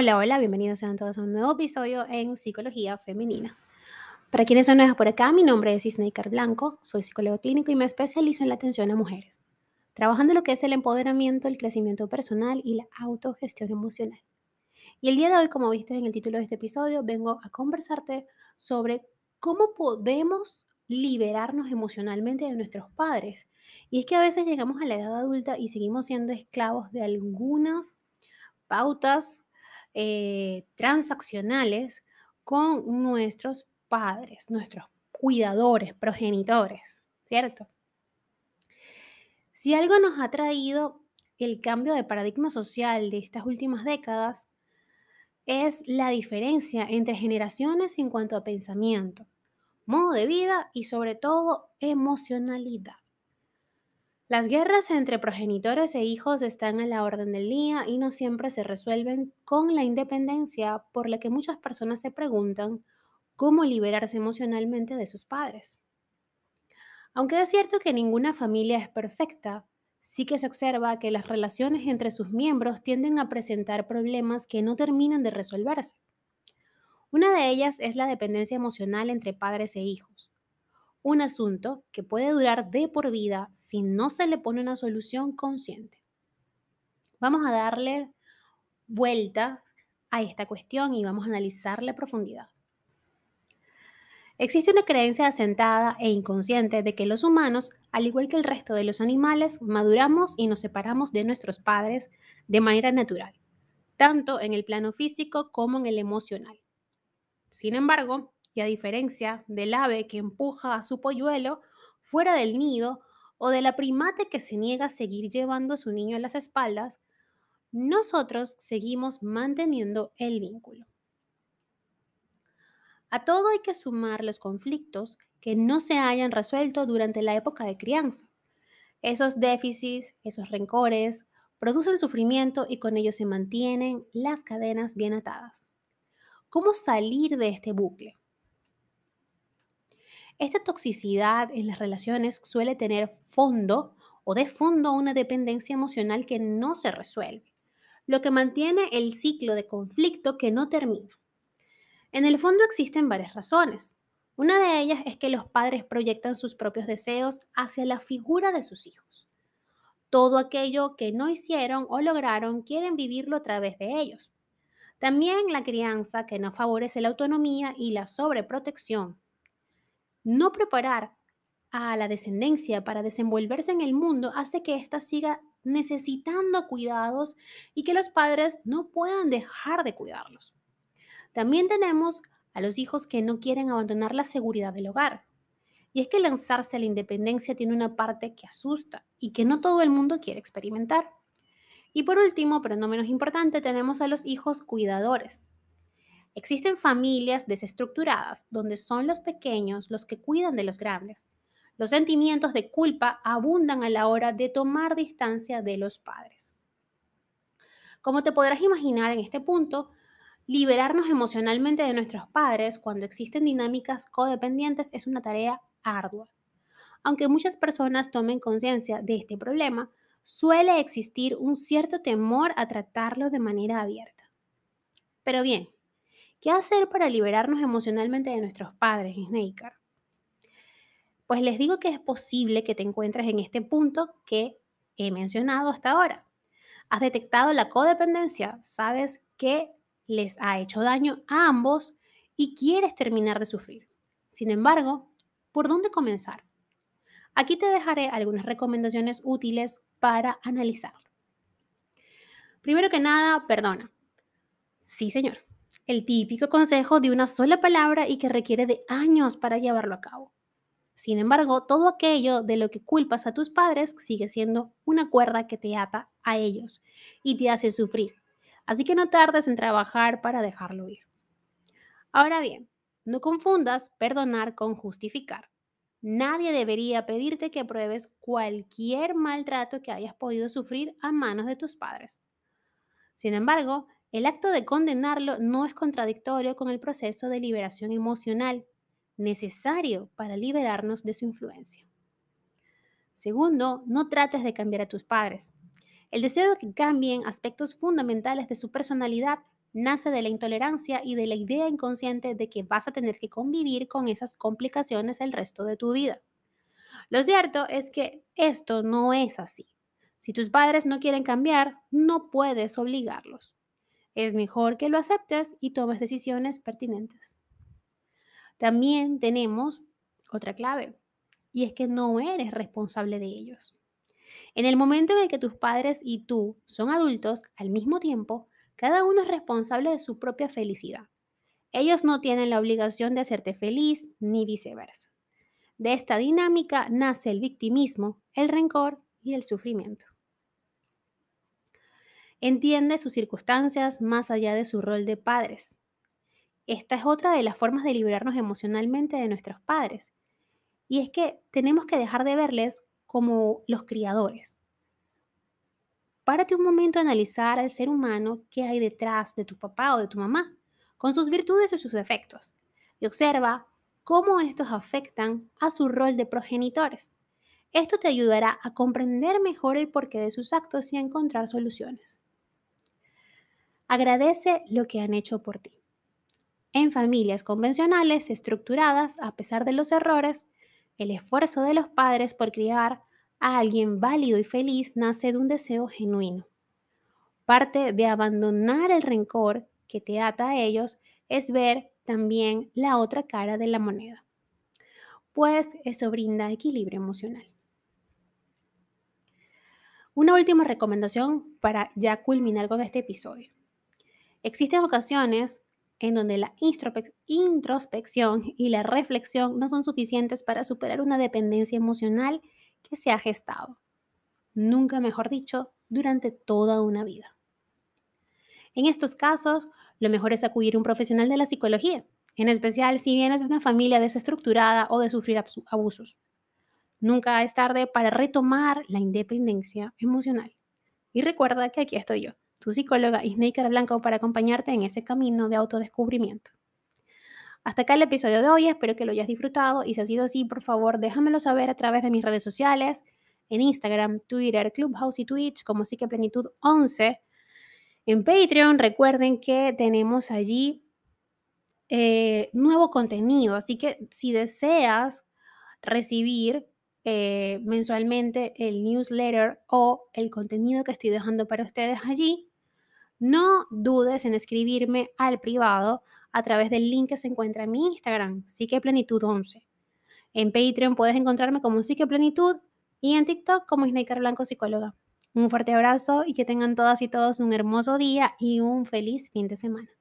Hola, hola, bienvenidos sean todos a un nuevo episodio en Psicología Femenina. Para quienes son nuevos por acá, mi nombre es Isneikar Blanco, soy psicólogo clínico y me especializo en la atención a mujeres, trabajando en lo que es el empoderamiento, el crecimiento personal y la autogestión emocional. Y el día de hoy, como viste en el título de este episodio, vengo a conversarte sobre cómo podemos liberarnos emocionalmente de nuestros padres. Y es que a veces llegamos a la edad adulta y seguimos siendo esclavos de algunas pautas eh, transaccionales con nuestros padres, nuestros cuidadores, progenitores, ¿cierto? Si algo nos ha traído el cambio de paradigma social de estas últimas décadas, es la diferencia entre generaciones en cuanto a pensamiento, modo de vida y sobre todo emocionalidad. Las guerras entre progenitores e hijos están a la orden del día y no siempre se resuelven con la independencia por la que muchas personas se preguntan cómo liberarse emocionalmente de sus padres. Aunque es cierto que ninguna familia es perfecta, sí que se observa que las relaciones entre sus miembros tienden a presentar problemas que no terminan de resolverse. Una de ellas es la dependencia emocional entre padres e hijos, un asunto que puede durar de por vida si no se le pone una solución consciente. Vamos a darle vuelta a esta cuestión y vamos a analizarla a profundidad. Existe una creencia asentada e inconsciente de que los humanos, al igual que el resto de los animales, maduramos y nos separamos de nuestros padres de manera natural, tanto en el plano físico como en el emocional. Sin embargo, a diferencia del ave que empuja a su polluelo fuera del nido o de la primate que se niega a seguir llevando a su niño a las espaldas, nosotros seguimos manteniendo el vínculo. A todo hay que sumar los conflictos que no se hayan resuelto durante la época de crianza. Esos déficits, esos rencores, producen sufrimiento y con ello se mantienen las cadenas bien atadas. ¿Cómo salir de este bucle? Esta toxicidad en las relaciones suele tener fondo o de fondo una dependencia emocional que no se resuelve, lo que mantiene el ciclo de conflicto que no termina. En el fondo existen varias razones. Una de ellas es que los padres proyectan sus propios deseos hacia la figura de sus hijos. Todo aquello que no hicieron o lograron quieren vivirlo a través de ellos. También la crianza que no favorece la autonomía y la sobreprotección no preparar a la descendencia para desenvolverse en el mundo hace que ésta siga necesitando cuidados y que los padres no puedan dejar de cuidarlos. También tenemos a los hijos que no quieren abandonar la seguridad del hogar. Y es que lanzarse a la independencia tiene una parte que asusta y que no todo el mundo quiere experimentar. Y por último, pero no menos importante, tenemos a los hijos cuidadores, Existen familias desestructuradas donde son los pequeños los que cuidan de los grandes. Los sentimientos de culpa abundan a la hora de tomar distancia de los padres. Como te podrás imaginar en este punto, liberarnos emocionalmente de nuestros padres cuando existen dinámicas codependientes es una tarea ardua. Aunque muchas personas tomen conciencia de este problema, suele existir un cierto temor a tratarlo de manera abierta. Pero bien, ¿Qué hacer para liberarnos emocionalmente de nuestros padres, Snaker? Pues les digo que es posible que te encuentres en este punto que he mencionado hasta ahora. Has detectado la codependencia, sabes que les ha hecho daño a ambos y quieres terminar de sufrir. Sin embargo, ¿por dónde comenzar? Aquí te dejaré algunas recomendaciones útiles para analizarlo. Primero que nada, perdona. Sí, señor el típico consejo de una sola palabra y que requiere de años para llevarlo a cabo. Sin embargo, todo aquello de lo que culpas a tus padres sigue siendo una cuerda que te ata a ellos y te hace sufrir. Así que no tardes en trabajar para dejarlo ir. Ahora bien, no confundas perdonar con justificar. Nadie debería pedirte que pruebes cualquier maltrato que hayas podido sufrir a manos de tus padres. Sin embargo, el acto de condenarlo no es contradictorio con el proceso de liberación emocional necesario para liberarnos de su influencia. Segundo, no trates de cambiar a tus padres. El deseo de que cambien aspectos fundamentales de su personalidad nace de la intolerancia y de la idea inconsciente de que vas a tener que convivir con esas complicaciones el resto de tu vida. Lo cierto es que esto no es así. Si tus padres no quieren cambiar, no puedes obligarlos. Es mejor que lo aceptes y tomes decisiones pertinentes. También tenemos otra clave, y es que no eres responsable de ellos. En el momento en el que tus padres y tú son adultos al mismo tiempo, cada uno es responsable de su propia felicidad. Ellos no tienen la obligación de hacerte feliz ni viceversa. De esta dinámica nace el victimismo, el rencor y el sufrimiento. Entiende sus circunstancias más allá de su rol de padres. Esta es otra de las formas de liberarnos emocionalmente de nuestros padres. Y es que tenemos que dejar de verles como los criadores. Párate un momento a analizar al ser humano que hay detrás de tu papá o de tu mamá, con sus virtudes y sus defectos, y observa cómo estos afectan a su rol de progenitores. Esto te ayudará a comprender mejor el porqué de sus actos y a encontrar soluciones. Agradece lo que han hecho por ti. En familias convencionales, estructuradas, a pesar de los errores, el esfuerzo de los padres por criar a alguien válido y feliz nace de un deseo genuino. Parte de abandonar el rencor que te ata a ellos es ver también la otra cara de la moneda, pues eso brinda equilibrio emocional. Una última recomendación para ya culminar con este episodio. Existen ocasiones en donde la introspección y la reflexión no son suficientes para superar una dependencia emocional que se ha gestado, nunca mejor dicho, durante toda una vida. En estos casos, lo mejor es acudir a un profesional de la psicología, en especial si vienes de una familia desestructurada o de sufrir abusos. Nunca es tarde para retomar la independencia emocional. Y recuerda que aquí estoy yo, tu psicóloga Isneikar Blanco, para acompañarte en ese camino de autodescubrimiento. Hasta acá el episodio de hoy, espero que lo hayas disfrutado y si ha sido así, por favor, déjamelo saber a través de mis redes sociales, en Instagram, Twitter, Clubhouse y Twitch como Psiqueplenitud 11 en Patreon. Recuerden que tenemos allí eh, nuevo contenido, así que si deseas recibir eh, mensualmente el newsletter o el contenido que estoy dejando para ustedes allí, no dudes en escribirme al privado a través del link que se encuentra en mi Instagram, Psiqueplenitud 11. En Patreon puedes encontrarme como Psiqueplenitud y en TikTok como Snaker Blanco Psicóloga. Un fuerte abrazo y que tengan todas y todos un hermoso día y un feliz fin de semana.